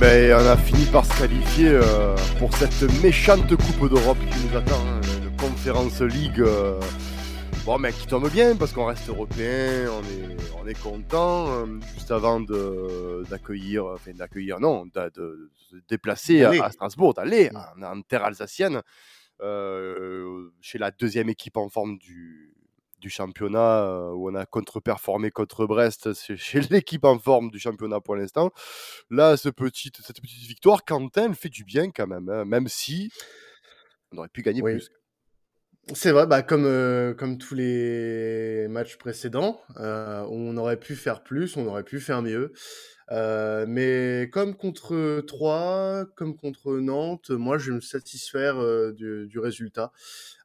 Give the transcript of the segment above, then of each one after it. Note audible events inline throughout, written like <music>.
Ben, on a fini par se qualifier euh, pour cette méchante Coupe d'Europe qui nous attend, hein, une Conférence League. euh, bon, mais qui tombe bien parce qu'on reste européen, on est, on est content. euh, juste avant d'accueillir, enfin d'accueillir, non, de, se déplacer à, Strasbourg, d'aller Mm. en, en terre alsacienne, chez la deuxième équipe en forme du, du championnat, euh, où on a contre-performé contre Brest, <laughs> chez l'équipe en forme du championnat pour l'instant. Là, ce petite, cette petite victoire, Quentin, elle fait du bien quand même, hein, même si on aurait pu gagner Oui. plus. C'est vrai, bah, comme, euh, comme tous les matchs précédents, euh, on aurait pu faire plus, on aurait pu faire mieux. Euh, mais comme contre Troyes, comme contre Nantes, moi je vais me satisfaire euh, du, du résultat.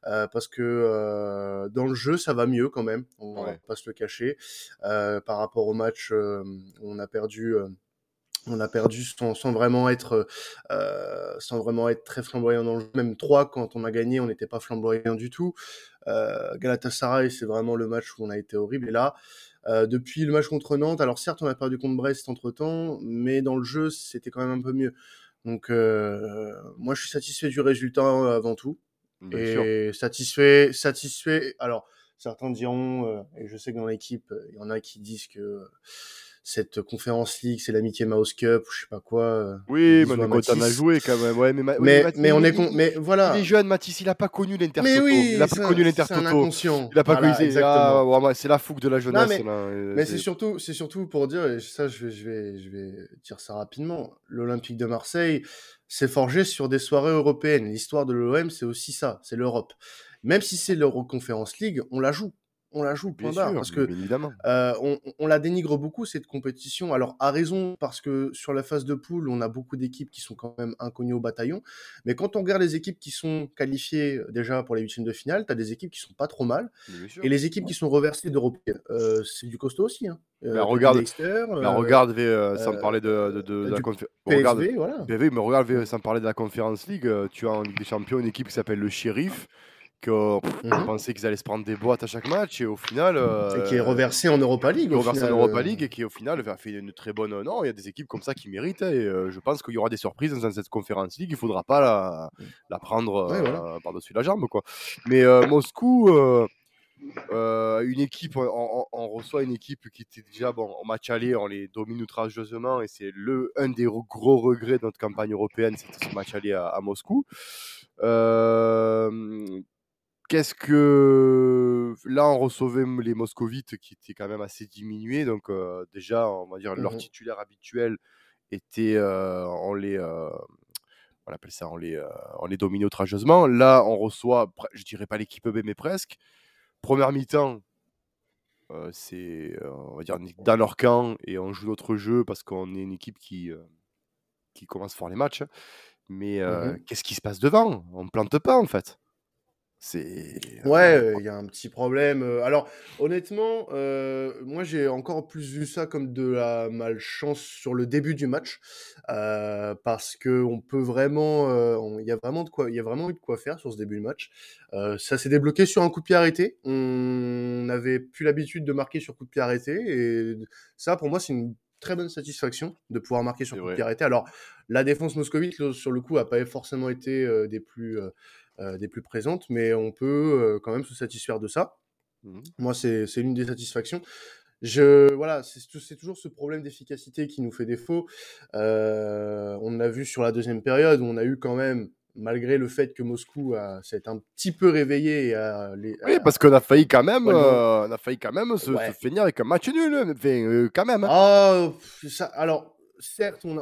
Euh, parce que euh, dans le jeu, ça va mieux quand même, on va Ouais. pas se le cacher. Euh, par rapport au match, on a perdu. on a perdu sans, sans vraiment être euh, sans vraiment être très flamboyant dans le jeu. Même 3, quand on a gagné, on n'était pas flamboyant du tout. Euh, Galatasaray, c'est vraiment le match où on a été horrible. Et là, euh, depuis le match contre Nantes, alors certes, on a perdu contre Brest entre-temps, mais dans le jeu, c'était quand même un peu mieux. Donc, euh, moi, je suis satisfait du résultat euh, avant tout. Bien sûr. et satisfait, satisfait. Alors, certains diront, euh, et je sais que dans l'équipe, euh, il y en a qui disent que euh, cette conférence league, c'est l'amitié Mouse Cup ou je sais pas quoi. euh, Oui, mais à jouer quand même. Ouais, mais, ma- Mais, Mathis, mais on est con, mais voilà. Il est jeune, Mathis, il a pas connu l'Intertoto. Mais oui, il a pas connu l'Intertoto. inconscient. Il a pas Voilà, connu. exactement. Ah, vraiment, c'est la fougue de la jeunesse. mais- là, Mais c'est surtout, c'est surtout pour dire, et ça je vais, je vais, je vais dire ça rapidement, l'Olympique de Marseille s'est forgé sur des soirées européennes. L'histoire de l'OM, c'est aussi ça, c'est l'Europe. Même si c'est l'Euroconference League, on la joue. On la joue, point Parce que euh, on, on la dénigre beaucoup, cette compétition. Alors, à raison, parce que sur la phase de poule, on a beaucoup d'équipes qui sont quand même inconnues au bataillon. Mais quand on regarde les équipes qui sont qualifiées euh, déjà pour les huitièmes de finale, tu as des équipes qui sont pas trop mal. Et les équipes qui sont reversées d'européennes, euh, c'est du costaud aussi. Hein. Euh, Bah, regarde- euh, regarde, sans parler de, de, de- de la du confé- PSV, regarde- voilà. PSV, mais regarde, V, sans parler de la Conférence League, tu as en Ligue des Champions une équipe qui s'appelle le Sheriff, que pff, on Mhm. pensait qu'ils allaient se prendre des boîtes à chaque match, et au final. Et qui est euh, reversée en Europa League. au reversé en Europa euh. League et qui au final a fait une très bonne. Non, il y a des équipes comme ça qui méritent hein, et euh, je pense qu'il y aura des surprises dans cette conférence league. Il faudra pas la, la prendre Ouais, euh, voilà. par-dessus la jambe quoi. Mais euh, Moscou, euh, euh, une équipe, on, on- on reçoit une équipe qui était déjà bon en match aller, on les domine outrageusement et c'est le un des gros regrets de notre campagne européenne, c'était ce match aller à, à Moscou. Euh, Qu'est-ce que là on recevait les moscovites qui étaient quand même assez diminués donc euh, déjà on va dire leur Mhm. titulaire habituel était euh, on les euh, on appelle ça on les on les dominait outrageusement. Là on reçoit je dirais pas l'équipe B mais presque. Première mi-temps c'est on va dire dans leur camp et on joue notre jeu parce qu'on est une équipe qui qui commence fort les matchs. Mais Mhm. qu'est-ce qui se passe devant? On plante pas en fait c'est Ouais, euh, il y a un petit problème. euh, Alors, honnêtement, euh, moi j'ai encore plus vu ça comme de la malchance sur le début du match, euh, parce que on peut vraiment, euh, il y a vraiment de quoi, il y a vraiment eu de quoi faire sur ce début de match. Euh, ça s'est débloqué sur un coup de pied arrêté. On n'avait plus l'habitude de marquer sur coup de pied arrêté, et ça, pour moi, c'est une très bonne satisfaction de pouvoir marquer sur coup de pied arrêté. Alors, la défense moscovite, sur le coup, a pas forcément été euh, des plus euh, euh, des plus présentes, mais on peut euh, quand même se satisfaire de ça. Mhm. Moi, c'est l'une des satisfactions. Je, voilà, c'est tou- c'est toujours ce problème d'efficacité qui nous fait défaut. Euh, on l'a vu sur la deuxième période où on a eu quand même, malgré le fait que Moscou a- s'est un petit peu réveillé et a, les- Oui, a- parce qu'on a failli quand même, Ouais, euh, on a failli quand même se, Ouais. se finir avec un match nul, hein. enfin, euh, quand même. hein. Ah, ça, alors, certes, on-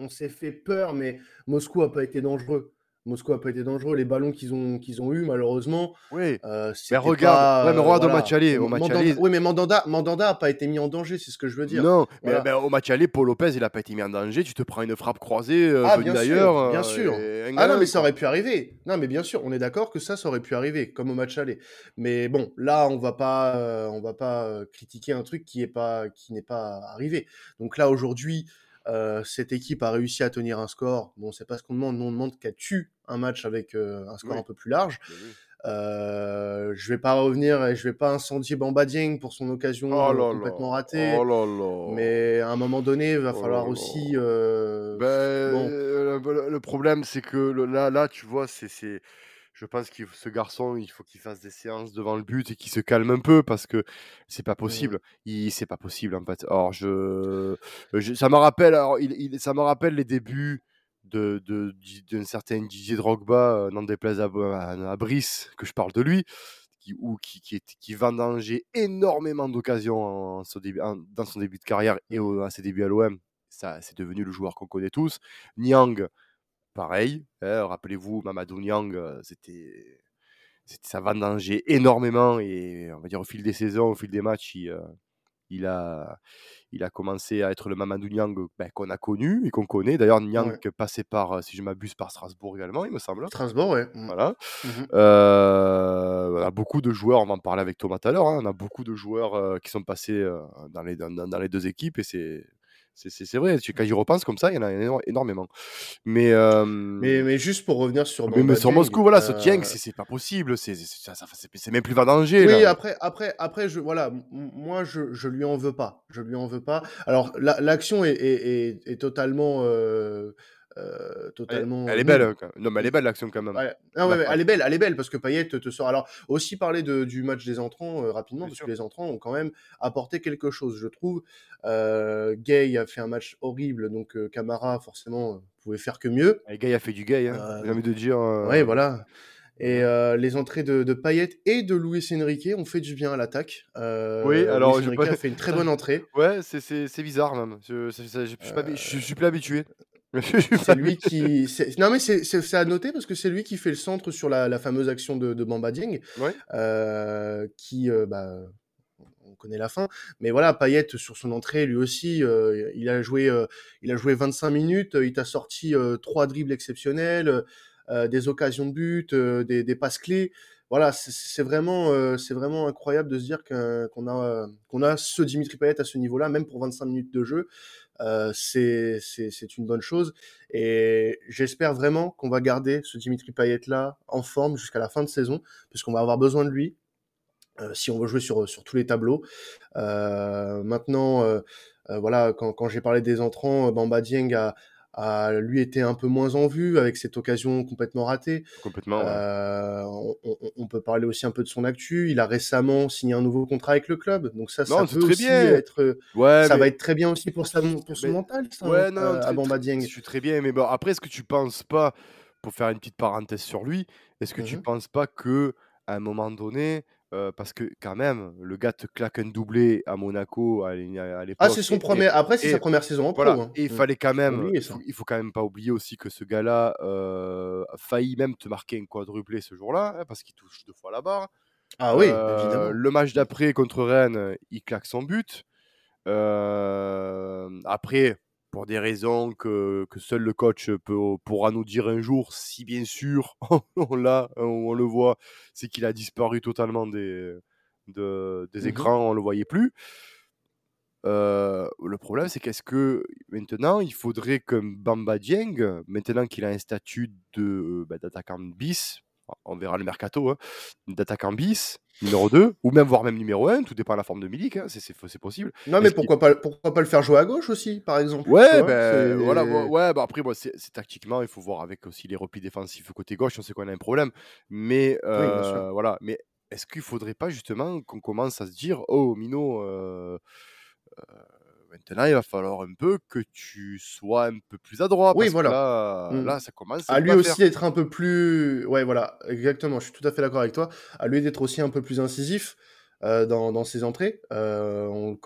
on s'est fait peur, mais Moscou a pas été dangereux. Moscou a pas été dangereux. Les ballons qu'ils ont, qu'ils ont eu, malheureusement, Oui, euh, c'était regarde, pas, ouais, mais euh, regarde au voilà. match aller, au match Mandanda- aller. Oui, mais Mandanda, Mandanda a pas été mis en danger, c'est ce que je veux dire. non, mais ben, au match aller, Paul Lopez, il a pas été mis en danger. Tu te prends une frappe croisée euh, Ah, venue bien sûr, d'ailleurs. bien euh, sûr. et un Ah non, mais ça aurait pu arriver. Non, mais bien sûr, on est d'accord que ça, ça aurait pu arriver, comme au match aller. Mais bon, là, on va pas, euh, on va pas critiquer un truc qui est pas, qui n'est pas arrivé. Donc là, aujourd'hui, euh, cette équipe a réussi à tenir un score. Bon, c'est pas ce qu'on demande. Nous, on demande qu'elle tue un match avec euh, un score Oui. un peu plus large. Mais oui. Euh, je vais pas revenir et je vais pas incendier Bamba Dieng pour son occasion Oh là complètement là. ratée. Oh là. Mais à un moment donné, il va Oh falloir aussi. Ben, bon, le, le problème, c'est que le- là, là, tu vois, c'est, je pense que ce garçon, il faut qu'il fasse des séances devant le but et qu'il se calme un peu parce que c'est pas mm, possible. Il, c'est pas possible en fait. Alors, je, je- ça me rappelle, alors, il, il- ça me rappelle les débuts de, de, d'un certain Didier Drogba, euh, n'en déplaise à, à, à Brice, que je parle de lui. Qui, ou qui, qui, qui vendangeait énormément d'occasions en en- dans son début de carrière et au- à ses débuts à l'OM ça, c'est devenu le joueur qu'on connaît tous. Niang, pareil. hein, Rappelez-vous, Mamadou Niang, euh, c'était, ça vendangeait énormément. Et on va dire, au fil des saisons, au fil des matchs, il, euh, il a, il a commencé à être le Mamadou Niang ben, qu'on a connu et qu'on connaît. D'ailleurs, Niang Ouais. passait par, euh, si je m'abuse, par Strasbourg également, il me semble. Strasbourg, ouais. mm, Voilà. Euh, on a beaucoup de joueurs, on va en parler avec Thomas tout à l'heure, hein, on a beaucoup de joueurs euh, qui sont passés dans, les, dans, dans les deux équipes et c'est, c'est, vrai, quand j'y repense comme ça, il y en a éno- énormément. Mais, euh, Mais, mais juste pour revenir sur mais, mais sur Moscou, voilà, ce euh, Dieng, c'est, c'est pas possible, c'est, même plus vendangé. Oui, là. après, après, après, je, voilà, moi, je, je lui en veux pas. Je lui en veux pas. Alors, la- l'action est, est, est, est totalement, euh, euh, Elle, totalement elle est belle, hein, non, mais elle est belle l'action quand même. Ouais. Non, ouais, elle est belle, elle est belle parce que Payet te, sort. Alors, aussi parler de, du match des entrants euh, rapidement, Bien parce sûr. que les entrants ont quand même apporté quelque chose, je trouve. Euh, Gay a fait un match horrible, donc Camara, forcément, pouvait faire que mieux. Et il a fait du gay, hein, j'ai envie de dire. Ouais, voilà. Et euh, les entrées de, de Payet et de Luis Enrique ont fait du bien à l'attaque. Euh, Oui, alors Luis je Enrique a fait une très <laughs> bonne entrée. Ouais, c'est, bizarre même. Je, c'est- c'est- je, je suis pas, habi- je, je suis plus habitué. C'est lui qui. Non, mais c'est à noter parce que c'est lui qui fait le centre sur la, la fameuse action de, de Bamba Dieng, Ouais. euh, qui. euh, bah, on connaît la fin. Mais voilà, Payet, sur son entrée, lui aussi, euh, il, a joué, il a joué 25 minutes. Il t'a sorti trois dribbles exceptionnels, des occasions de but, des, des passes clés. Voilà, c'est- vraiment, c'est vraiment incroyable de se dire qu'on a, qu'on a ce Dimitri Payet à ce niveau-là, même pour 25 minutes de jeu. Euh, c'est une bonne chose. Et j'espère vraiment qu'on va garder ce Dimitri Payet-là en forme jusqu'à la fin de saison, puisqu'on va avoir besoin de lui. euh, si on veut jouer sur, sur tous les tableaux. Euh, maintenant, euh, euh, voilà, quand, quand j'ai parlé des entrants, euh, Bamba Dieng a, lui été un peu moins en vue avec cette occasion complètement ratée. Complètement. Euh, on, on- on peut parler aussi un peu de son actu. Il a récemment signé un nouveau contrat avec le club, donc ça, ça Non, peut aussi bien. être, Ouais, ça mais... va être très bien aussi pour, sa, pour son mais- mental, ça, Ouais, hein, non, euh, à Bamba Dieng. je suis très bien. Mais bon, après, est-ce que tu penses pas, pour faire une petite parenthèse sur lui, est-ce que tu Mhm. penses pas que à un moment donné, euh, parce que quand même, le gars te claque un doublé à Monaco à, l'é- à l'époque. Ah, c'est son et- premier. Après, c'est sa première saison en pro. Voilà, hein. et il Mm. fallait quand même, il faut, quand même pas oublier aussi que ce gars-là euh, a failli même te marquer un quadruplé ce jour-là, hein, parce qu'il touche deux fois la barre. Ah oui, évidemment. le match d'après contre Rennes, il claque son but. Après, pour des raisons que, que seul le coach peut, pourra nous dire un jour, si bien sûr <laughs> on l'a, on le voit, c'est qu'il a disparu totalement des, de- des Mhm. écrans, on le voyait plus. Euh, le problème, c'est qu'est-ce que maintenant, il faudrait que Bamba Dieng, maintenant qu'il a un statut de bah, d'attaquant bis, on verra le mercato, hein, d'attaquant bis, numéro 2, ou même voire même numéro 1, tout dépend de la forme de Milik, hein, c'est, possible. Non, mais pourquoi pas, pourquoi pas le faire jouer à gauche aussi, par exemple Ouais, ben voilà, ouais, ouais, bah après, c'est, tactiquement, il faut voir avec aussi les replis défensifs côté gauche, on sait qu'on a un problème. Mais euh, voilà, mais est-ce qu'il faudrait pas justement qu'on commence à se dire, oh Mino, euh, euh, maintenant il va falloir un peu que tu sois un peu plus adroit, Oui, parce voilà. que là, Mm. là, ça commence À à lui aussi d'être un peu plus. Ouais, voilà, exactement. Je suis tout à fait d'accord avec toi. À lui d'être aussi un peu plus incisif euh, dans, dans ses entrées. Euh, on-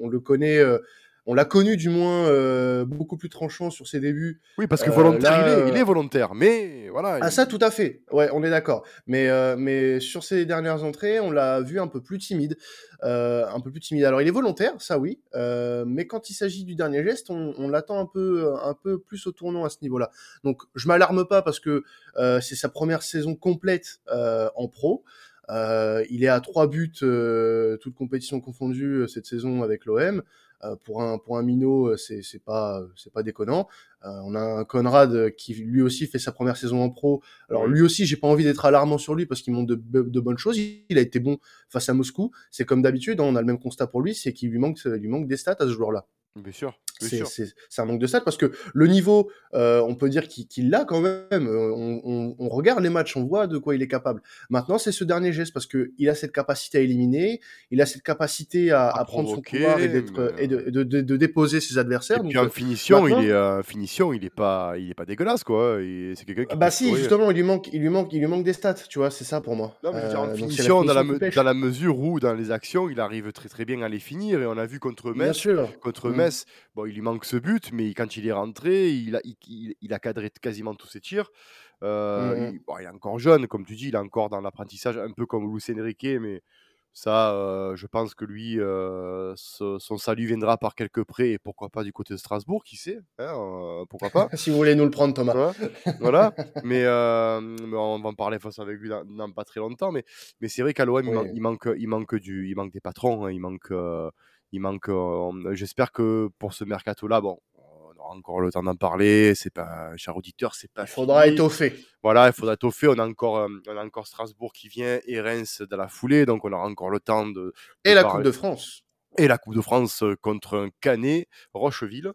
on le connaît. euh, on l'a connu du moins euh, beaucoup plus tranchant sur ses débuts. Oui, parce que Euh, volontaire, là, il, est, il euh, est volontaire, mais voilà. Ah il- ça tout à fait, ouais on est d'accord. Mais, euh, mais sur ses dernières entrées, on l'a vu un peu plus timide, euh, un peu plus timide. Alors il est volontaire, ça oui, euh, mais quand il s'agit du dernier geste, on, on l'attend un peu, un peu plus au tournant à ce niveau-là. Donc je m'alarme pas parce que euh, c'est sa première saison complète euh, en pro. Euh, il est à trois buts, euh, toutes compétitions confondues euh, cette saison avec l'OM. Pour un pour un minot, c'est c'est pas c'est pas déconnant. on a un Conrad qui lui aussi fait sa première saison en pro. Alors lui aussi, j'ai pas envie d'être alarmant sur lui parce qu'il montre de, de, bonnes choses. Il a été bon face à Moscou. C'est comme d'habitude, hein, on a le même constat pour lui, c'est qu'il lui manque lui manque des stats à ce joueur-là. Bien sûr. C'est un manque de stats parce que le niveau, euh, on peut dire qu'il l'a quand même. Euh, on, on, regarde les matchs, on voit de quoi il est capable. Maintenant, c'est ce dernier geste parce que il a cette capacité à éliminer, il a cette capacité à, à, prendre son pouvoir et, et de, de, de, de, déposer ses adversaires. Et puis en finition, il est euh, finition, il est pas, il est pas dégueulasse quoi. C'est quelqu'un qui. Bah si, justement, il lui manque, il lui manque, il lui manque des stats, tu vois, c'est ça pour moi. Non, mais en finition, dans, la dans, la mesure où dans les actions, il arrive très très bien à les finir et on a vu contre Metz, contre mmh. Metz, bon, il lui manque ce but mais quand il est rentré, il a, il, a cadré quasiment tous ses tirs. Euh, mmh il, est encore jeune, comme tu dis, il est encore dans l'apprentissage, un peu comme Luis Enrique, mais ça, euh, je pense que lui, euh, son salut viendra par quelques prêts et pourquoi pas du côté de Strasbourg, qui sait, hein, pourquoi pas. <laughs> si vous voulez nous le prendre, Thomas. <laughs> voilà, mais, on va en parler face avec lui dans, pas très longtemps, mais, mais c'est vrai qu'à l'OM, il, manque, il, manque du, il manque des patrons, hein, il manque. Il manque. J'espère que pour ce mercato-là, bon, encore le temps d'en parler. C'est pas, cher auditeur, c'est pas. Il faudra étoffer. Voilà, il faudra étoffer. On a encore, euh, on a encore Strasbourg qui vient et Reims dans la foulée, donc on aura encore le temps de. et la Coupe de France. Et la Coupe de France euh, contre un Canet, Rocheville.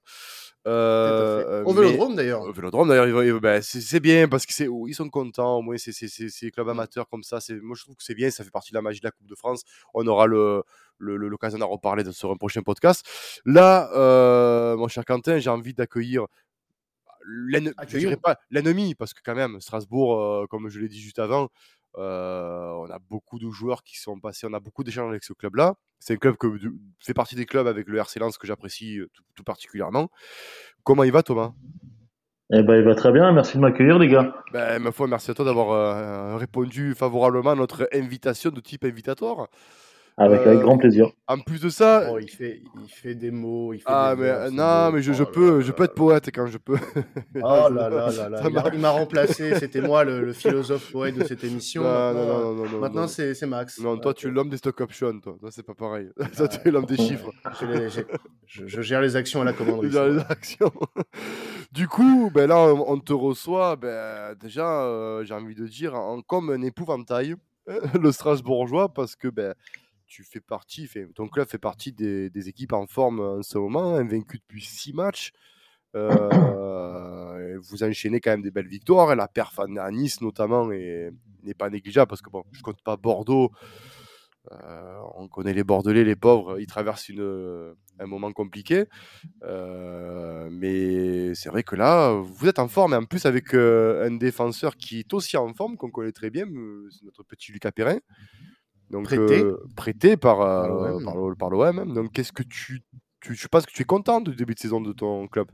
Euh, au Vélodrome d'ailleurs. Au Vélodrome d'ailleurs, ben, c'est bien parce qu'ils ils sont contents. Au moins, c'est des clubs mmh. amateurs comme ça. Moi, je trouve que c'est bien. Ça fait partie de la magie de la Coupe de France. On aura l'occasion le, le, d'en reparler sur un prochain podcast. Là, euh, mon cher Quentin, j'ai envie d'accueillir l'ennemi parce que quand même Strasbourg euh, comme je l'ai dit juste avant on a beaucoup de joueurs qui sont passés on a beaucoup d'échanges avec ce club là c'est un club que fait partie des clubs avec le RC Lens que j'apprécie tout, particulièrement comment il va Thomas? Eh ben, il va très bien, merci de m'accueillir les gars. Ben, ma foi, merci à toi d'avoir répondu favorablement à notre invitation de type invitatoire. Avec, avec, grand plaisir. En plus de ça. Oh, il, fait, il fait des mots. Il fait ah, des mais euh, non, mais je, je oh peux, je peux être poète quand je peux. oh <laughs> là là là là. <laughs> Il m'a remplacé. C'était moi le, le, philosophe poète de cette émission. Non, non, non, non, non, Maintenant, c'est Max. Non, toi, tu es l'homme des stock options. Toi, toi c'est pas pareil. <laughs> toi, tu es l'homme des chiffres. Je, je, gère les actions à la commanderie. Je gère les actions. du coup, ben là, on, te reçoit. Ben, déjà, euh, j'ai envie de dire, en, comme un épouvantail, le Strasbourgeois, parce que ben tu fais partie, ton club fait partie des, équipes en forme en ce moment, invaincu depuis six matchs. Euh, vous enchaînez quand même des belles victoires. La perf à Nice, notamment, n'est pas négligeable parce que bon, je compte pas Bordeaux. Euh, on connaît les Bordelais, les pauvres, ils traversent un moment compliqué. Euh, mais c'est vrai que là, vous êtes en forme, et en plus avec un défenseur qui est aussi en forme, qu'on connaît très bien, c'est notre petit Lucas Perrin. Donc, prêté, euh, prêté par, euh, par l'OM. Donc, qu'est-ce que tu, tu, je pense que tu es content du début de saison de ton club?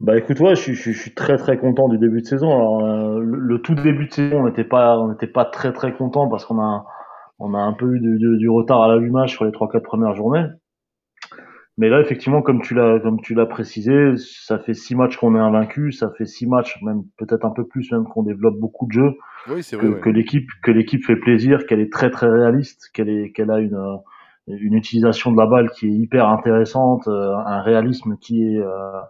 Bah écoute, ouais, je, je, je, suis très très content du début de saison. Alors, euh, le, tout début de saison, on n'était pas, on n'était pas très très content parce qu'on a, on a un peu eu du retard à l'allumage sur les trois quatre premières journées. Mais là, effectivement, comme tu l'as, comme tu l'as précisé, ça fait six matchs qu'on est invaincu, ça fait six matchs, même peut-être un peu plus, même qu'on développe beaucoup de jeux. Oui, c'est vrai. Que, que l'équipe, que l'équipe fait plaisir, qu'elle est très très réaliste, qu'elle est, qu'elle a une euh, une utilisation de la balle qui est hyper intéressante, euh, un réalisme qui est euh,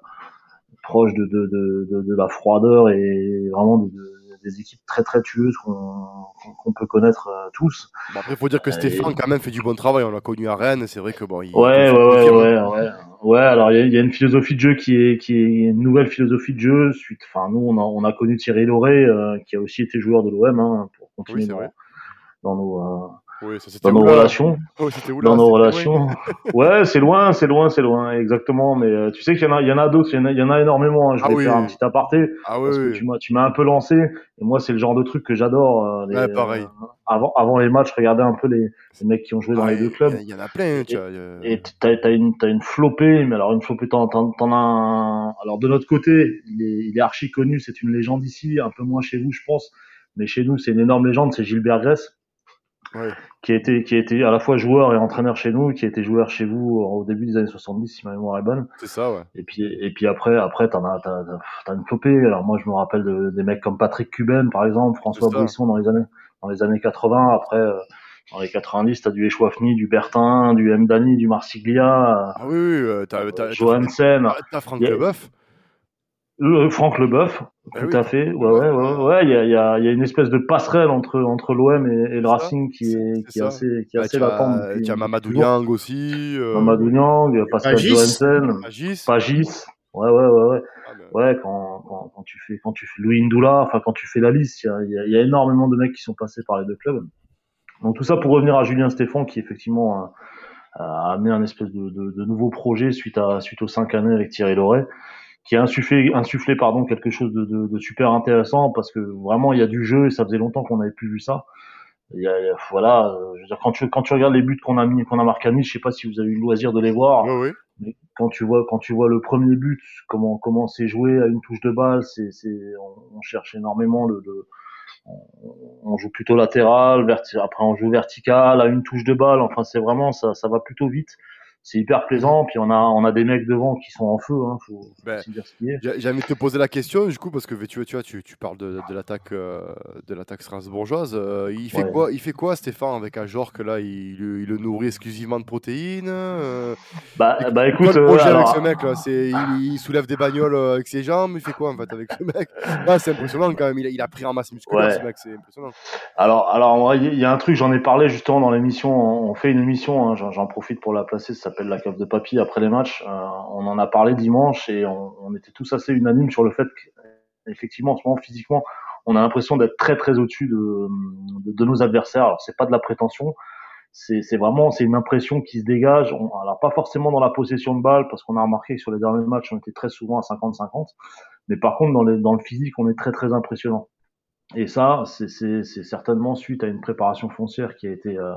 proche de, de, de, de, la froideur et vraiment de, des équipes très très tueuses qu'on peut connaître euh, tous. après, il faut dire que Stéphane, quand même, fait du bon travail. On l'a connu à Rennes, c'est vrai que bon. Il, ouais, ouais, ouais, ouais, ouais, ouais. alors il y, a une philosophie de jeu qui est, qui est une nouvelle philosophie de jeu. Suite, enfin, nous, on a, on a connu Thierry Lauré, euh, qui a aussi été joueur de l'OM, hein, pour continuer dans, dans, nos. Oui, ça, dans nos relations. <laughs> Oh, dans nos relations. ouais, c'est loin, c'est loin, c'est loin, exactement. Mais euh, tu sais qu'il y en a, il y en a d'autres, il y en a, il y en a énormément. Hein. Je ah vais faire un petit aparté ah, parce que tu m'as, tu m'as un peu lancé. Et moi, c'est le genre de truc que j'adore. Euh, ouais, pareil. Euh, avant, avant les matchs, regarder un peu les, les mecs qui ont joué dans les deux clubs. Il y, en a plein. Tu et t'as, une, une flopée, mais alors une flopée, t'en, as un... Alors de notre côté, il est, il est archi connu, c'est une légende ici, un peu moins chez vous, je pense. Mais chez nous, c'est une énorme légende, c'est Gilbert Qui a été qui a été à la fois joueur et entraîneur chez nous, qui a été joueur chez vous au début des années 70 si ma mémoire est bonne. C'est ça ouais. Et puis et puis après après t'en as t'as, t'as une flopée. Alors moi je me rappelle de, des mecs comme Patrick Cuben par exemple, François Brisson dans les années dans les années 80. Après euh, dans les 90, tu as du Echouafni, du Bertin, du Mdani, du Marsiglia. Ah oui, oui euh, t'as, t'as, Johansen. T'as Franck Leboeuf. Euh, Franck Leboeuf, bah tout à fait. Ouais, ouais, ouais, ouais. Il y a, y, a, y a une espèce de passerelle entre entre l'OM et, et le Racing qui est, qui est assez qui est bah, assez latente. Il y a Mamadou Niang aussi. Euh... Mamadou Niang, Pascal Pagis. Johansen, Pagis. Pagis. Ouais, ouais, ouais, ouais. Ah. Ouais, quand, quand, quand tu fais quand tu fais Louis Ndoula, enfin quand tu fais la liste, il y a, y, a, y a énormément de mecs qui sont passés par les deux clubs. Donc tout ça pour revenir à Julien Stéphan qui effectivement a, a amené un espèce de, de, de, nouveau projet suite à suite aux cinq années avec Thierry Loret qui a insufflé, insufflé pardon, quelque chose de, de, de, super intéressant parce que vraiment il y a du jeu et ça faisait longtemps qu'on n'avait plus vu ça. Il y a, voilà, euh, je veux dire, quand tu quand tu regardes les buts qu'on a mis qu'on a marqué à Nice, je sais pas si vous avez eu le loisir de les voir, oui, oui. mais quand tu vois quand tu vois le premier but, comment comment c'est joué à une touche de balle, c'est c'est on, on, cherche énormément le, le on, on, joue plutôt latéral, verti après on joue vertical à une touche de balle, enfin c'est vraiment ça ça va plutôt vite c'est hyper plaisant. Puis on a, on a des mecs devant qui sont en feu. Hein, faut, ben, dire ce qui est. J'ai envie de te poser la question, du coup, parce que tu, tu vois, tu, tu parles de, de l'attaque, euh, de l'attaque strasbourgeoise. Euh, il fait ouais. quoi, il fait quoi, Stéphane, avec un genre que là, il, il, le nourrit exclusivement de protéines. Euh, bah, bah écoute, le projet alors... avec ce mec là, il, il, soulève des bagnoles avec ses jambes. Il fait quoi en fait avec ce mec? Ah, C'est impressionnant quand même. Il a, il a, pris en masse musculaire, ouais. ce mec, c'est impressionnant. Alors, alors, il y a un truc, j'en ai parlé justement dans l'émission. On fait une émission, hein, j'en profite pour la placer. Ça s'appelle la cave de papier après les matchs. Euh, on en a parlé dimanche et on, était tous assez unanimes sur le fait qu'effectivement, en ce moment, physiquement, on a l'impression d'être très très au-dessus de, de, nos adversaires. Alors c'est pas de la prétention, c'est vraiment c'est une impression qui se dégage. On, alors pas forcément dans la possession de balle parce qu'on a remarqué que sur les derniers matchs on était très souvent à 50-50, mais par contre dans, dans le physique on est très très impressionnant. Et ça c'est certainement suite à une préparation foncière qui a été euh,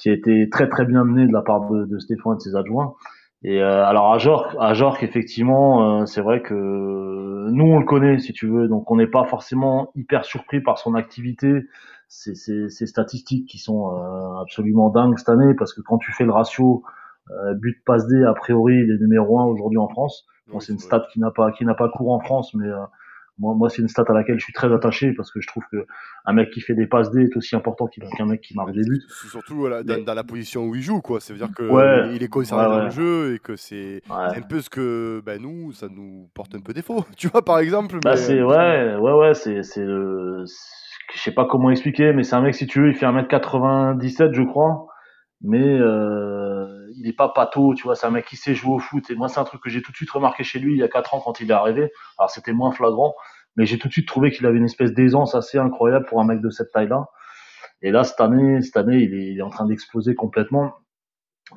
qui a été très très bien mené de la part de, de Stéphane et de ses adjoints. Et euh, alors à Jork, à Jork effectivement, euh, c'est vrai que nous on le connaît si tu veux, donc on n'est pas forcément hyper surpris par son activité, ses, ses, ses statistiques qui sont euh, absolument dingues cette année parce que quand tu fais le ratio euh, but passe D a priori il est numéro un aujourd'hui en France. Bon, c'est une stat qui n'a pas qui n'a pas cours en France, mais euh, moi, moi c'est une stat à laquelle je suis très attaché parce que je trouve que un mec qui fait des passes D est aussi important qu'un mec qui marque des buts. Surtout voilà, dans, dans, la position où il joue, quoi. Ça veut dire que ouais, il est concerné ouais, dans le jeu et que c'est un peu ce que ben, nous, ça nous porte un peu défaut. <laughs> Tu vois, par exemple. Bah, c'est ouais, ouais, ouais, c'est c'est le, je sais pas comment expliquer, mais c'est un mec si tu veux, il fait 1m97 je crois, mais euh, il est pas pâteau, tu vois, c'est un mec qui sait jouer au foot. Et moi, c'est un truc que j'ai tout de suite remarqué chez lui il y a 4 ans quand il est arrivé. Alors c'était moins flagrant, mais j'ai tout de suite trouvé qu'il avait une espèce d'aisance assez incroyable pour un mec de cette taille-là. Et là, cette année, cette année, il est, en train d'exploser complètement.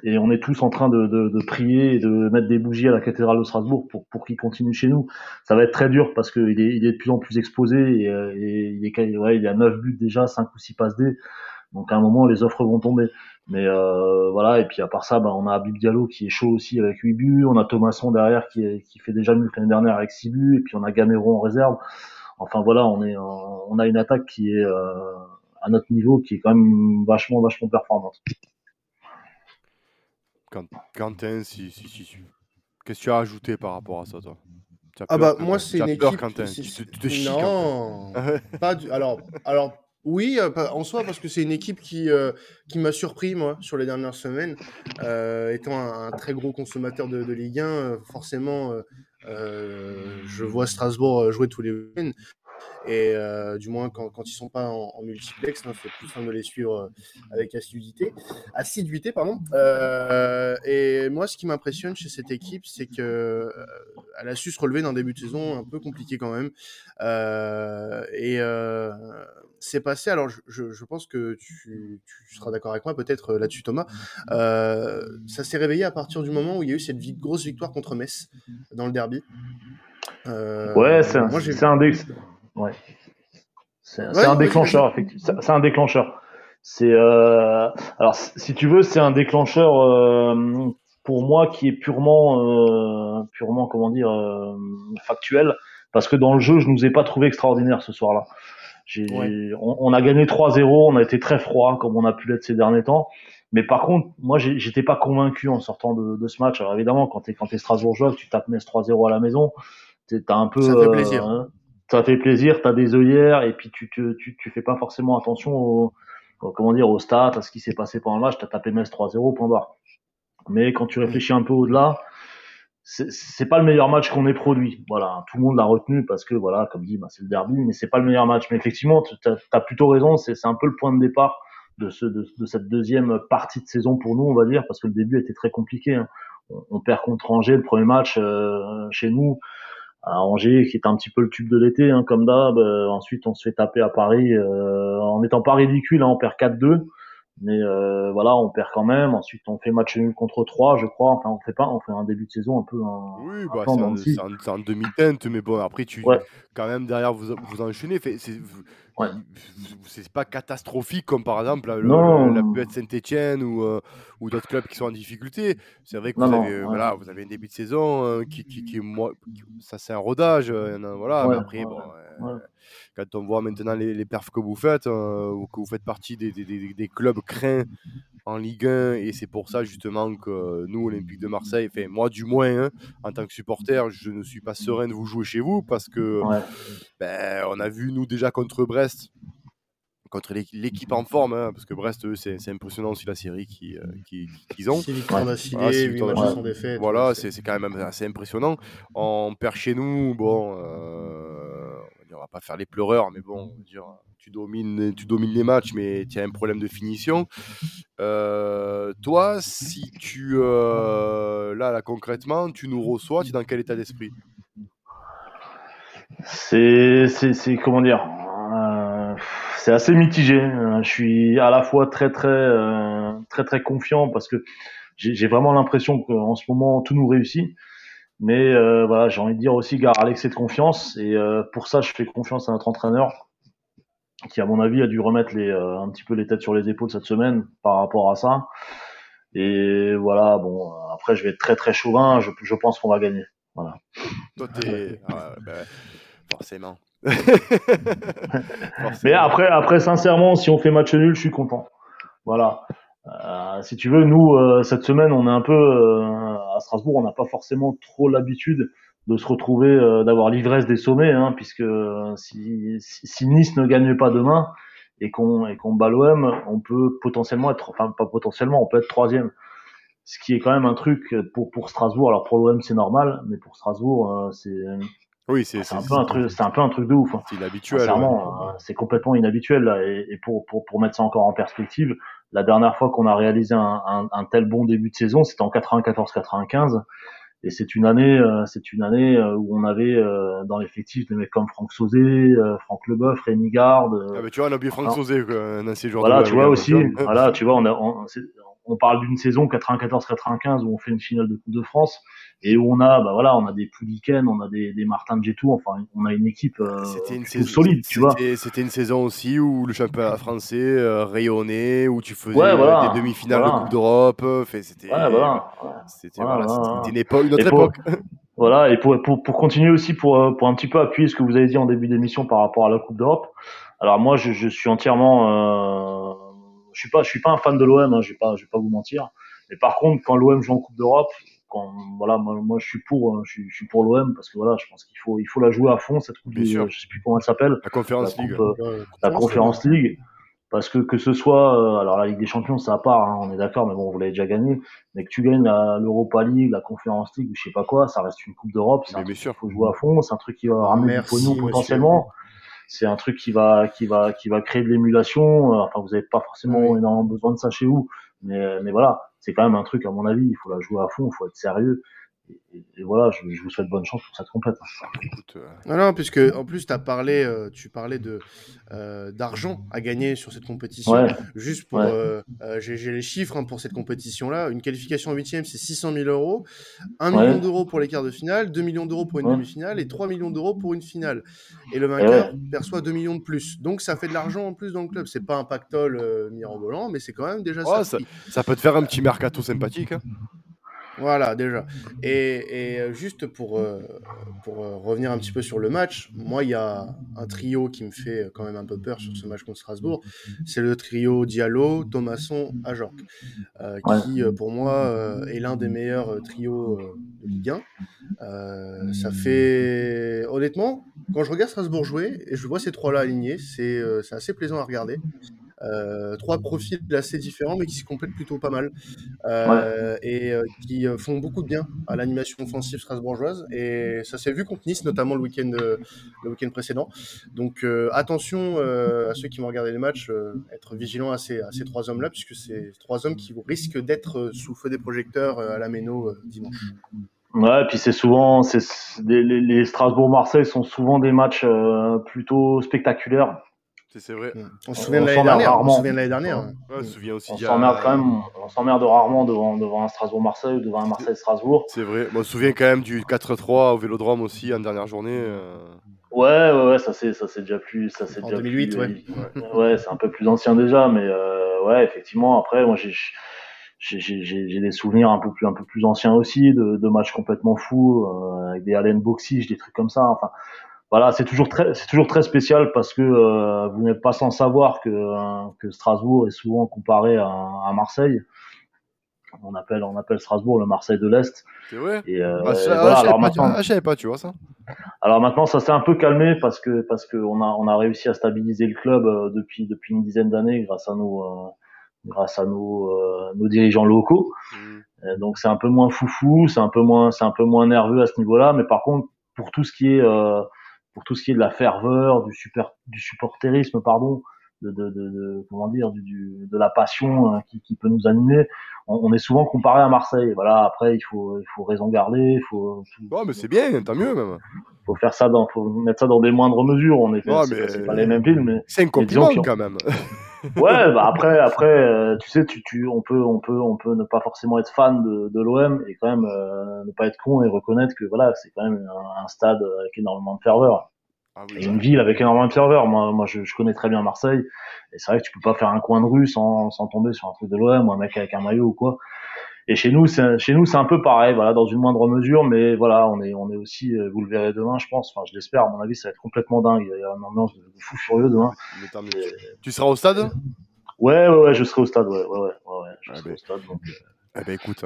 Et on est tous en train de, prier et de mettre des bougies à la cathédrale de Strasbourg pour, qu'il continue chez nous. Ça va être très dur parce qu'il est, de plus en plus exposé et, et il, est, ouais, il a 9 buts déjà, 5 ou 6 passes D. Donc à un moment, les offres vont tomber. Mais euh, voilà, et puis à part ça, bah, on a Abib Diallo qui est chaud aussi avec 8 buts, on a Thomasson derrière qui, est, qui fait déjà mieux que l'année dernière avec 6 buts, et puis on a Gamero en réserve. Enfin voilà, on, est, on a une attaque qui est euh, à notre niveau, qui est quand même vachement, vachement performante. Quentin, si, si, si, si. qu'est-ce que tu as ajouté par rapport à ça, toi? Ah bah moi c'est une peur, équipe. Quentin? Tu te, tu te chies, non, pas du... alors, alors oui, euh, en soi, parce que c'est une équipe qui, euh, m'a surpris, moi, sur les dernières semaines. Euh, étant un, très gros consommateur de, de Ligue 1, forcément, je vois Strasbourg jouer tous les week-ends. Et du moins, quand, quand ils sont pas en, en multiplex, hein, c'est plus simple de les suivre avec assiduité. Assiduité, pardon. et moi, ce qui m'impressionne chez cette équipe, c'est que elle a su se relever d'un début de saison un peu compliqué quand même. et c'est passé, alors je, je, je, pense que tu, tu seras d'accord avec moi peut-être là-dessus Thomas, euh, ça s'est réveillé à partir du moment où il y a eu cette grosse victoire contre Metz dans le derby. Euh, ouais, c'est un, un, ouais. ouais, un déclencheur, effectivement. C'est un déclencheur. C'est euh... alors si tu veux, c'est un déclencheur euh, pour moi qui est purement, euh, purement comment dire, euh, factuel, parce que dans le jeu, je nous ai pas trouvé extraordinaire ce soir-là. Ouais. On, on, a gagné 3-0, on a été très froid comme on a pu l'être ces derniers temps. Mais par contre, moi, j'étais pas convaincu en sortant de, de, ce match. Alors évidemment, quand t'es quand es Strasbourgeois, tu tapes Metz 3-0 à la maison, t'as un peu. Ça fait plaisir. Euh, hein, ça fait plaisir. T'as des œillères et puis tu, tu, tu, tu fais pas forcément attention aux, comment dire, au stade, à ce qui s'est passé pendant le match, t'as tapé Metz 3-0, point barre. Mais quand tu réfléchis un peu au-delà, c'est pas le meilleur match qu'on ait produit. Voilà, tout le monde l'a retenu parce que voilà, comme dit, bah, c'est le derby, mais c'est pas le meilleur match. Mais effectivement, tu as, plutôt raison. C'est un peu le point de départ de, ce, de, de, cette deuxième partie de saison pour nous, on va dire, parce que le début était très compliqué. Hein. On, perd contre Angers le premier match euh, chez nous. À Angers, qui est un petit peu le tube de l'été, hein, comme d'hab. Euh, ensuite, on se fait taper à Paris euh, en étant pas ridicule. Hein, on perd 4-2. Mais euh, voilà, on perd quand même. Ensuite, on fait match nul contre 3, je crois. Enfin, on fait pas, on fait un début de saison un peu. Un, oui, bah, c'est un, demi-teinte, mais bon, après, tu, quand même, derrière, vous, vous enchaînez. C'est ouais. pas catastrophique comme par exemple la, la, Saint-Etienne ou, euh, ou d'autres clubs qui sont en difficulté. C'est vrai que vous, avez, voilà, vous avez un début de saison euh, qui, qui, qui, ça, c'est un rodage. voilà, mais après, bon quand on voit maintenant les, les perfs que vous faites, euh, que vous faites partie des, des, des, clubs craints en Ligue 1, et c'est pour ça justement que nous, Olympique de Marseille, enfin, moi du moins, hein, en tant que supporter, je ne suis pas serein de vous jouer chez vous parce que ben, on a vu nous déjà contre Brest, contre l'équipe en forme, hein, parce que Brest, c'est impressionnant aussi la série qu'ils qui, ont. voilà, Voilà, c'est quand même assez impressionnant. On perd chez nous, bon, euh, on va pas faire les pleureurs, mais bon, dire, tu, domines, tu domines les matchs, mais tu as un problème de finition. Euh, toi, si tu, euh, là, là, concrètement, tu nous reçois, tu es dans quel état d'esprit? C'est, comment dire c'est assez mitigé. Je suis à la fois très très euh, très très confiant parce que j'ai vraiment l'impression qu'en ce moment tout nous réussit. Mais euh, voilà, j'ai envie de dire aussi gare à l'excès de confiance et euh, pour ça je fais confiance à notre entraîneur qui à mon avis a dû remettre les, un petit peu les têtes sur les épaules cette semaine par rapport à ça. Et voilà, bon après je vais être très très chauvin, je, je pense qu'on va gagner. Voilà. Toi t'es ah, ben, <laughs> forcément. Mais après, après, sincèrement, si on fait match nul, je suis content. Voilà. Euh, si tu veux, nous, euh, cette semaine, on est un peu euh, à Strasbourg, on n'a pas forcément trop l'habitude de se retrouver, euh, d'avoir l'ivresse des sommets, hein, puisque si, si, Nice ne gagne pas demain et qu'on et qu'on bat l'OM, on peut potentiellement être, enfin pas potentiellement, on peut être troisième. Ce qui est quand même un truc pour pour Strasbourg. Alors pour l'OM c'est normal, mais pour Strasbourg c'est oui, c'est un peu un truc, c'est un peu un truc de ouf. Hein. C'est inhabituel. Hein, c'est complètement inhabituel là. Et, pour, pour pour mettre ça encore en perspective, la dernière fois qu'on a réalisé un, un, un, tel bon début de saison, c'était en 94-95. Et c'est une année, euh, c'est une année euh, où on avait euh, dans l'effectif des mecs comme Franck Sauzé, Franck Leboeuf, Rémi Garde. Ah bah tu vois, on a oublié Franck Sauzé, un ancien joueur. Voilà, tu vois aussi. voilà, tu vois, on a, on, on parle d'une saison 94-95 où on fait une finale de Coupe de France et où on a bah voilà on a des Pouliken on a des, des Martin Jetou enfin on a une équipe euh, une saison, solide tu vois. c'était une saison aussi où le championnat français euh, rayonnait où tu faisais euh, des demi-finales de Coupe d'Europe c'était ouais, voilà. une, époque, une autre époque. <laughs> voilà et pour, pour, pour continuer aussi pour pour un petit peu appuyer ce que vous avez dit en début d'émission par rapport à la Coupe d'Europe alors moi je, je suis entièrement je suis pas je suis pas un fan de l'OM hein, je vais pas je vais pas vous mentir mais par contre quand l'OM joue en Coupe d'Europe voilà, moi, je suis pour, hein, je, suis pour l'OM parce que voilà, je pense qu'il faut, il faut la jouer à fond cette coupe. je sais plus comment elle s'appelle. La Conférence League. Euh, la Conférence League. Parce que que ce soit, euh, alors la Ligue des Champions, ça part, hein, on est d'accord, mais bon, vous l'avez déjà gagné. Mais que tu gagnes l'Europa League, la Conférence League, ou je sais pas quoi, ça reste une Coupe d'Europe. C'est un truc qu'il faut jouer à fond. C'est un truc qui va ramener du pognon potentiellement. C'est un truc qui va, qui va, qui va créer de l'émulation. Enfin, vous n'avez pas forcément énormément besoin de ça chez vous, mais, mais voilà c'est quand même un truc, à mon avis, il faut la jouer à fond, il faut être sérieux et, voilà, je, vous souhaite bonne chance pour cette compète. Euh, non, non, puisque en plus, as parlé, euh, tu parlais de euh, d'argent à gagner sur cette compétition. Juste pour, j'ai les chiffres hein, pour cette compétition-là. Une qualification en huitième, c'est 600 000 euros, 1 million d'euros pour les quarts de finale, 2 millions d'euros pour une demi-finale et 3 millions d'euros pour une finale. Et le vainqueur perçoit 2 millions de plus. Donc ça fait de l'argent en plus dans le club. C'est pas un pactole mirobolant, mais c'est quand même déjà ça, ça, peut te faire un petit mercato sympathique. Hein. Voilà, déjà. Et, euh, juste pour, euh, pour euh, revenir un petit peu sur le match, moi, il y a un trio qui me fait quand même un peu peur sur ce match contre Strasbourg. C'est le trio Diallo, Thomasson, Ajorc, qui, pour moi, est l'un des meilleurs trios de Ligue 1. ça fait. Honnêtement, quand je regarde Strasbourg jouer et je vois ces trois-là alignés, c'est assez plaisant à regarder. Euh, trois profils assez différents, mais qui se complètent plutôt pas mal. Euh, et euh, qui font beaucoup de bien à l'animation offensive strasbourgeoise. Et ça s'est vu contre Nice, notamment le week-end week précédent. Donc attention à ceux qui vont regarder les matchs, être vigilants à ces, à ces trois hommes-là, puisque c'est trois hommes qui risquent d'être sous feu des projecteurs à la Méno dimanche. Ouais, puis c'est souvent, c'est les, les Strasbourg-Marseille sont souvent des matchs plutôt spectaculaires c'est vrai. Mm. On se souvient de l'année dernière. On se souvient de l'année dernière. on s'emmerde quand même. On s'emmerde rarement devant, devant un Strasbourg-Marseille ou devant un Marseille-Strasbourg. C'est vrai. Moi, on se souvient quand même du 4-3 au Vélodrome aussi en dernière journée. Euh. Ouais, ouais, ouais, ça c'est, ça c'est déjà plus, ça c'est en déjà 2008, ouais. ouais, c'est un peu plus ancien déjà, mais euh, ouais, effectivement. Après, moi, j'ai, j'ai, j'ai, des souvenirs un peu plus, un peu plus anciens aussi de, de matchs complètement fous euh, avec des Allen Boxy, des trucs comme ça. Enfin, voilà, c'est toujours très, c'est toujours très spécial parce que euh, vous n'êtes pas sans savoir que, euh, que Strasbourg est souvent comparé à, à, Marseille. On appelle, on appelle Strasbourg le Marseille de l'Est. C'est vrai? Et, euh, bah, voilà, alors maintenant, pas, savais pas, tu vois ça. Alors maintenant, ça s'est un peu calmé parce que parce que on a on a réussi à stabiliser le club euh, depuis depuis une dizaine d'années grâce à nos euh, grâce à nos nos dirigeants locaux. Mmh. Donc c'est un peu moins foufou, c'est un peu moins c'est un peu moins nerveux à ce niveau-là, mais par contre pour tout ce qui est pour tout ce qui est de la ferveur, du super, du supporterisme, pardon, de, de, de, de comment dire, du, du, de la passion euh, qui, qui, peut nous animer. On, on, est souvent comparé à Marseille. Voilà. Après, il faut, il faut raison garder. Il faut. Oh, mais c'est bien, tant mieux même. Faut faire ça dans, faut mettre ça dans des moindres mesures. On est, oh, c'est pas les mêmes villes, mais c'est un compliment quand même. <laughs> ouais, bah après, après, euh, tu sais, tu, tu, on peut, on peut, on peut ne pas forcément être fan de, de l'OM et quand même euh, ne pas être con et reconnaître que voilà, c'est quand même un, un, stade avec énormément de ferveur. Ah et une ville avec énormément de ferveur. Moi, moi, je, je, connais très bien Marseille et c'est vrai que tu peux pas faire un coin de rue sans, sans tomber sur un truc de l'OM ou un mec avec un maillot ou quoi. Et chez nous, c'est, chez nous, c'est un peu pareil, voilà, dans une moindre mesure, mais voilà, on est, on est aussi, euh, vous le verrez demain, je pense. Enfin, je l'espère. À mon avis, ça va être complètement dingue. Il y a une ambiance de, fou furieux demain. Tu seras au stade? Ouais, ouais, ouais, je serai au stade. Ouais, ouais, ouais, ouais, je ah serai ben. au stade. Donc, euh, eh ben écoute,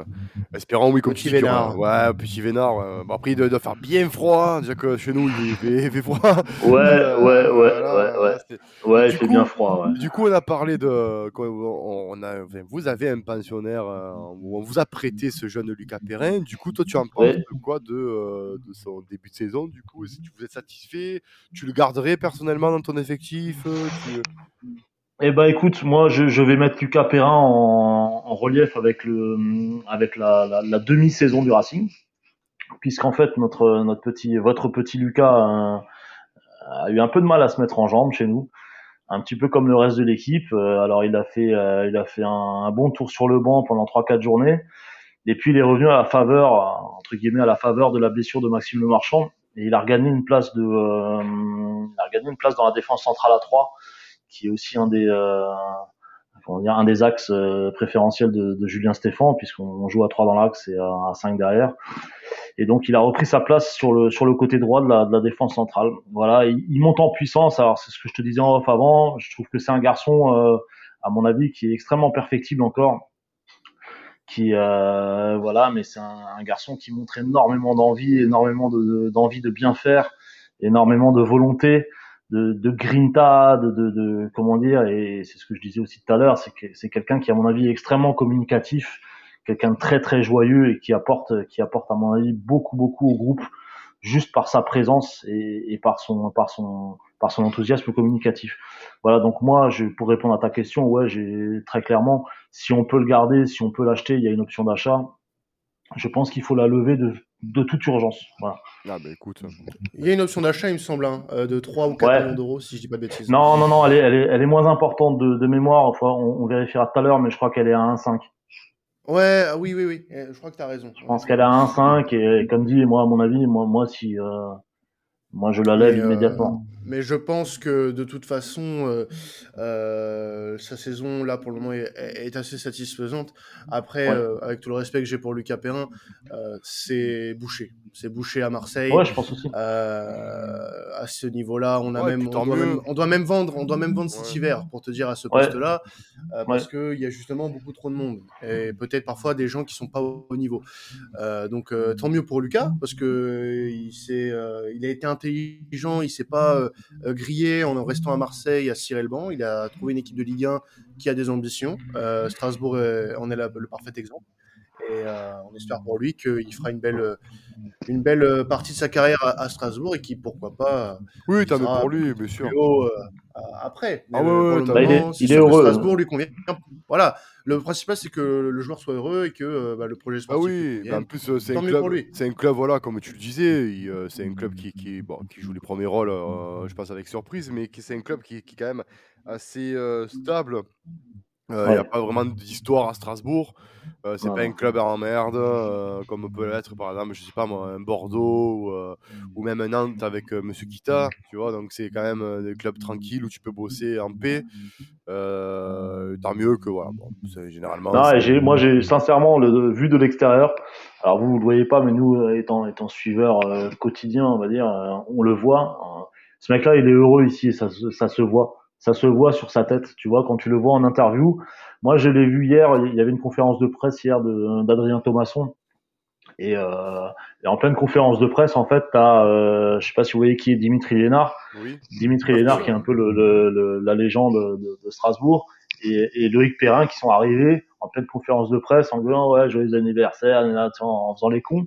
espérons oui comme petit tu dis. Ouais, petit vénard. Ouais. Bon, après il doit, faire bien froid. Déjà que chez nous il fait, il fait froid. Ouais, <laughs> euh, ouais, ouais, ouais, ouais. Ouais, il fait bien froid. Ouais. Du coup, on a parlé de, on a, vous avez un pensionnaire euh, où on vous a prêté ce jeune Lucas Perrin. Du coup, toi, tu en penses de quoi de, euh, de son début de saison Du coup, si tu vous êtes satisfait, tu le garderais personnellement dans ton effectif tu... Eh ben écoute, moi je, je vais mettre Lucas Perrin en, en, relief avec le avec la, la, demi-saison du Racing, puisqu'en fait notre notre petit votre petit Lucas a, a, eu un peu de mal à se mettre en jambes chez nous, un petit peu comme le reste de l'équipe. Euh, alors il a fait euh, il a fait un, un, bon tour sur le banc pendant trois quatre journées, et puis il est revenu à la faveur entre guillemets à la faveur de la blessure de Maxime Le Marchand. Et il a regagné une place de euh, il a regagné une place dans la défense centrale à 3 qui est aussi un des euh, dire, un des axes euh, préférentiels de, de, Julien Stéphan, puisqu'on joue à 3 dans l'axe et à, 5 derrière. Et donc il a repris sa place sur le sur le côté droit de la, de la défense centrale. Voilà, il, il, monte en puissance. Alors c'est ce que je te disais en off avant. Je trouve que c'est un garçon, euh, à mon avis, qui est extrêmement perfectible encore. Qui euh, voilà, mais c'est un, un, garçon qui montre énormément d'envie, énormément d'envie de, de, bien faire, énormément de volonté de, de grinta, de, de, de, comment dire, et c'est ce que je disais aussi tout à l'heure, c'est que c'est quelqu'un qui, à mon avis, est extrêmement communicatif, quelqu'un de très très joyeux et qui apporte, qui apporte à mon avis beaucoup beaucoup au groupe juste par sa présence et, et par son, par son, par son enthousiasme communicatif. Voilà, donc moi, je, pour répondre à ta question, ouais, j'ai très clairement, si on peut le garder, si on peut l'acheter, il y a une option d'achat. Je pense qu'il faut la lever de, de toute urgence. Voilà. Ah bah écoute. Il y a une option d'achat, il me semble, hein, euh, de 3 ou 4 millions d'euros, si je dis pas de bêtises. Non, non, non, elle est, elle est, elle est moins importante de, de mémoire. Enfin, on, on vérifiera tout à l'heure, mais je crois qu'elle est à 1,5. Ouais, ah oui, oui, oui. Eh, je crois que tu as raison. Je pense qu'elle est à 1,5 et, comme dit, moi, à mon avis, moi, moi si, euh, moi, je la lève immédiatement. Euh, mais je pense que de toute façon, euh, euh, sa saison là pour le moment est, est assez satisfaisante. Après, euh, avec tout le respect que j'ai pour Lucas Perrin, euh, c'est bouché. C'est bouché à Marseille. Ouais, je pense aussi. à ce niveau-là, on a même, on doit même, on doit même vendre, on doit même vendre cet hiver pour te dire à ce poste-là, parce que il y a justement beaucoup trop de monde et peut-être parfois des gens qui sont pas au, niveau. donc tant mieux pour Lucas parce que il il a été intelligent, il s'est pas euh, grillé en restant à Marseille, à banc. Il a trouvé une équipe de Ligue 1 qui a des ambitions. Euh, Strasbourg en est le parfait exemple. Et euh, on espère pour lui qu'il fera une belle, une belle partie de sa carrière à, à Strasbourg et qui, pourquoi pas, Oui, t'as pour lui, bien sûr. haut euh, après. Ah ouais, euh, ouais, Bah, il est- il que heureux. Strasbourg lui convient. Voilà, le principal c'est que le joueur soit heureux et que euh, bah, le projet Ah sportif lui oui, bah, en plus euh, c'est un club, c'est un club voilà comme tu le disais, euh, c'est un club qui, qui, bon, qui joue les premiers rôles, euh, je pense avec surprise, mais qui c'est un club qui, qui est quand même assez euh, stable. Il n'y a pas vraiment d'histoire à Strasbourg. Euh, c'est pas un club en merde euh, comme peut l'être par exemple, je sais pas moi, un Bordeaux ou, euh, ou même un Nantes avec euh, Monsieur Kita, tu vois? Donc c'est quand même euh, des clubs tranquilles où tu peux bosser en paix. Euh, tant mieux que voilà. Bon, généralement. Non, j'ai, moi, j'ai sincèrement le, vu de l'extérieur. Alors vous, vous le voyez pas, mais nous, euh, étant, étant suiveurs euh, quotidiens, on va dire, euh, on le voit. Euh, ce mec-là, il est heureux ici, et ça, ça se voit. Ça se voit sur sa tête, tu vois, quand tu le vois en interview. Moi, je l'ai vu hier. Il y avait une conférence de presse hier d'Adrien Thomasson. Et, euh, et en pleine conférence de presse, en fait, t'as, euh, je sais pas si vous voyez qui est Dimitri Lénard. Oui. Dimitri Lénard, qui est un peu le, le- le- la légende de, de Strasbourg, et, et Loïc Perrin, qui sont arrivés en pleine conférence de presse en disant ouais joyeux anniversaire, tu en faisant les cons.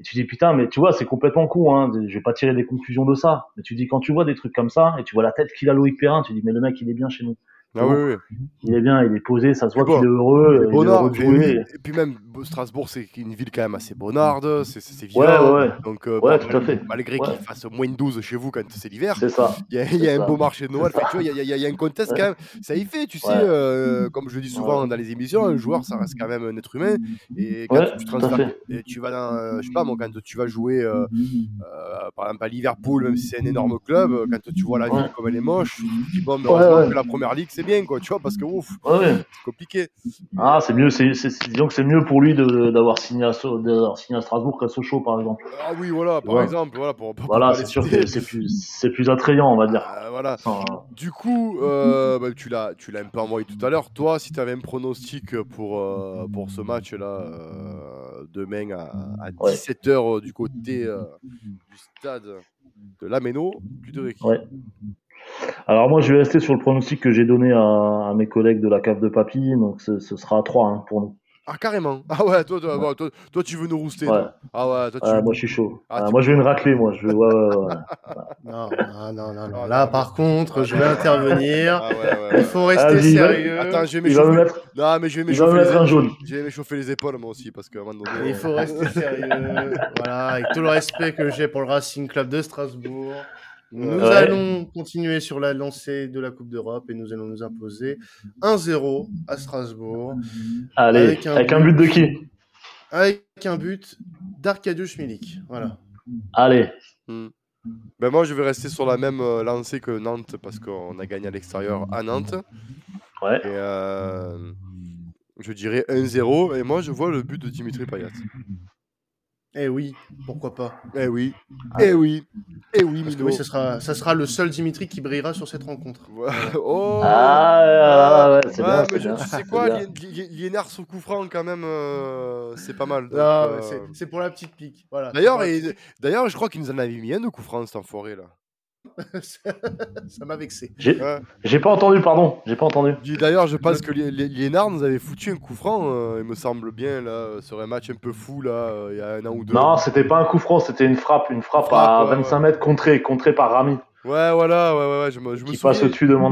Et tu dis putain, mais tu vois, c'est complètement con. Hein. Je vais pas tirer des conclusions de ça. Mais tu dis quand tu vois des trucs comme ça et tu vois la tête qu'il a Loïc Perrin, tu dis mais le mec il est bien chez nous. Ah oui, oui. Il est bien, il est posé, ça se voit bon, qu'il est heureux, il est Bonnard, heureux de et, jouer. et- et puis même Bo- Strasbourg, c'est une ville quand même assez bonarde, c'est c'est- c'est Ouais, ouais, ouais. Donc, euh, Ouais, bon, tout à fait. malgré qu'il fasse moins de 12 chez vous quand c'est l'hiver, C'est ça. il y a, il y a un ça. beau marché de Noël. Il y a, il y il y a un Ouais. quand même. Ça y fait, tu sais, euh, comme je le dis souvent dans les émissions, un joueur, ça reste quand même un être humain. Et quand tu transfères, tu vas dans, je sais pas moi, quand tu vas jouer, euh, euh, par exemple à Liverpool, même si c'est un énorme club, quand tu vois la ville comme elle est moche, tu dis bon, heureusement que la première ligue c'est bien, quoi, tu vois, parce que ouf, Ouais, ouais. c'est compliqué. Ah, c'est mieux, c'est, disons que c'est mieux pour lui de, d'avoir signé à, signé à Strasbourg qu'à Sochaux, par exemple. Ah oui, voilà, par exemple, voilà, pour, pour Voilà, c'est sûr que c'est plus, c'est plus attrayant, on va dire. Ah, voilà. Enfin, Du coup, euh, bah, tu l'as, tu l'as un peu envoyé tout à l'heure. Toi, si tu avais un pronostic pour, euh, pour ce match-là, euh, demain à, à Ouais. 17h du côté euh, du stade de Lameno, tu dirais qui? Ouais. Alors moi, je vais rester sur le pronostic que j'ai donné à, à mes collègues de la cave de papy, donc ce, ce sera 3 hein, pour nous. Ah, carrément. Ah ouais, toi, toi, Ouais. bon, toi, toi, tu veux nous rouster. Ouais. Ah ouais, toi, tu Ah, moi, je suis chaud. Ah, Ah, Moi, je vais une racler, moi. Je vais... ouais, ouais, ouais. <laughs> Non, non, non, non, Ah, non. Là, non, par contre, je vais intervenir. Ah ouais, ouais, Il faut rester va- sérieux. Attends, je vais Il va me m'échauffer. mettre, Non, mais je vais me m'échauffer mettre les... un jaune. je vais m'échauffer les épaules moi aussi parce donné. Il faut rester sérieux. <laughs> Voilà, avec tout le respect que j'ai pour le Racing Club de Strasbourg. Nous Ouais. allons continuer sur la lancée de la Coupe d'Europe et nous allons nous imposer 1-0 à Strasbourg Allez, Avec avec un un, but. but de qui? Avec un but d'Arkadiusz Milik. Voilà. Allez. Hmm. Ben moi, je vais rester sur la même euh, lancée que Nantes parce qu'on a gagné à l'extérieur à Nantes. Ouais. Et euh, je dirais 1-0. Et moi, je vois le but de Dimitri Payet. Eh oui, pourquoi pas. Eh oui, Ah. eh oui, eh oui, Parce que Mino. oui, ça sera, ça sera le seul Dimitri qui brillera sur cette rencontre. Oh Ah, ouais, ouais, c'est Ouais, bien, tu sais quoi, Liénard sous coup franc, quand même, euh, c'est pas mal. Non, euh, c'est- pour la petite pique. Voilà. D'ailleurs, C'est et- d'ailleurs, je crois qu'il nous en avait mis un de coup franc, cet enfoiré, là. <laughs> ça m'a vexé. J'ai Ouais. pas entendu, pardon. J'ai pas entendu. D'ailleurs, je pense que Li- Li- Liénard nous avait foutu un coup franc, euh, il me semble bien, là, sur un match un peu fou, là, euh, il y a un an ou deux. Non, c'était pas un coup franc, c'était une frappe, une frappe, Frappe, à ouais, 25 ouais. mètres contrée, contrée par Rami, Ouais, voilà, ouais, ouais, ouais, je me, je me qui souviens. passe au-dessus de mon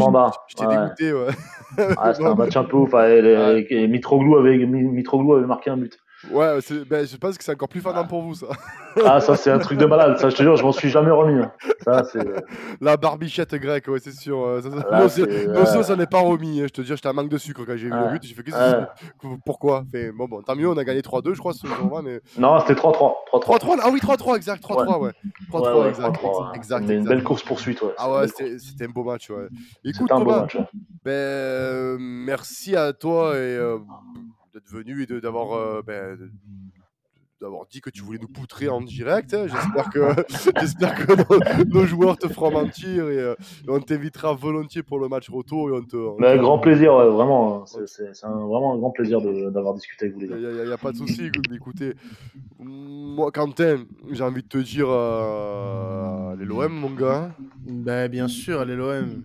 t'ai Ouais. dégoûté, ouais. C'était un match un peu ouf. ouais, et, et- et Mitroglou avait, Mi- Mitroglou avait marqué un but. Ouais, ben, je pense que c'est encore plus fanant pour vous, ça. Ah, ça, c'est un truc de malade. Ça, je te jure, je m'en suis jamais remis. Ça, c'est. La barbichette grecque, ouais, c'est sûr. euh, ça- ça- Là, c'est- nous, ça, ça n'est pas remis. hein, Je te dis, j'étais à manque de sucre quand j'ai vu le but. J'ai fait, qu'est-ce Ouais. que Pourquoi? Fait, bon, bon, tant mieux, on a gagné 3-2, je crois, ce jour-là. Mais... Non, c'était 3-3. 3-3. 3-3, ah oui, 3-3, exact. 3-3, ouais. 3-3, Ouais, ouais, exact. 3-3, ouais. exact, Mais une exact. belle course poursuite. Ouais. Ah ouais, C'était un beau match, ouais. c'était Écoute, un beau match. ouais. ben, euh, merci à toi et, euh, d'être venu et de- d'avoir euh, ben, de- d'avoir dit que tu voulais nous poutrer en direct. hein. J'espère que, <laughs> <laughs> j'espère que nos, nos joueurs te feront mentir et, euh, et on t'invitera volontiers pour le match retour. Et on te, on Mais te- grand plaisir, ouais, vraiment. hein. C'est c'est- c'est un- vraiment un grand plaisir de- d'avoir discuté avec vous. Il n'y a, pas de souci. écoute, Écoutez, moi, Quentin, j'ai envie de te dire euh, les l'OM, mon gars. Bah, bien sûr, l'OM.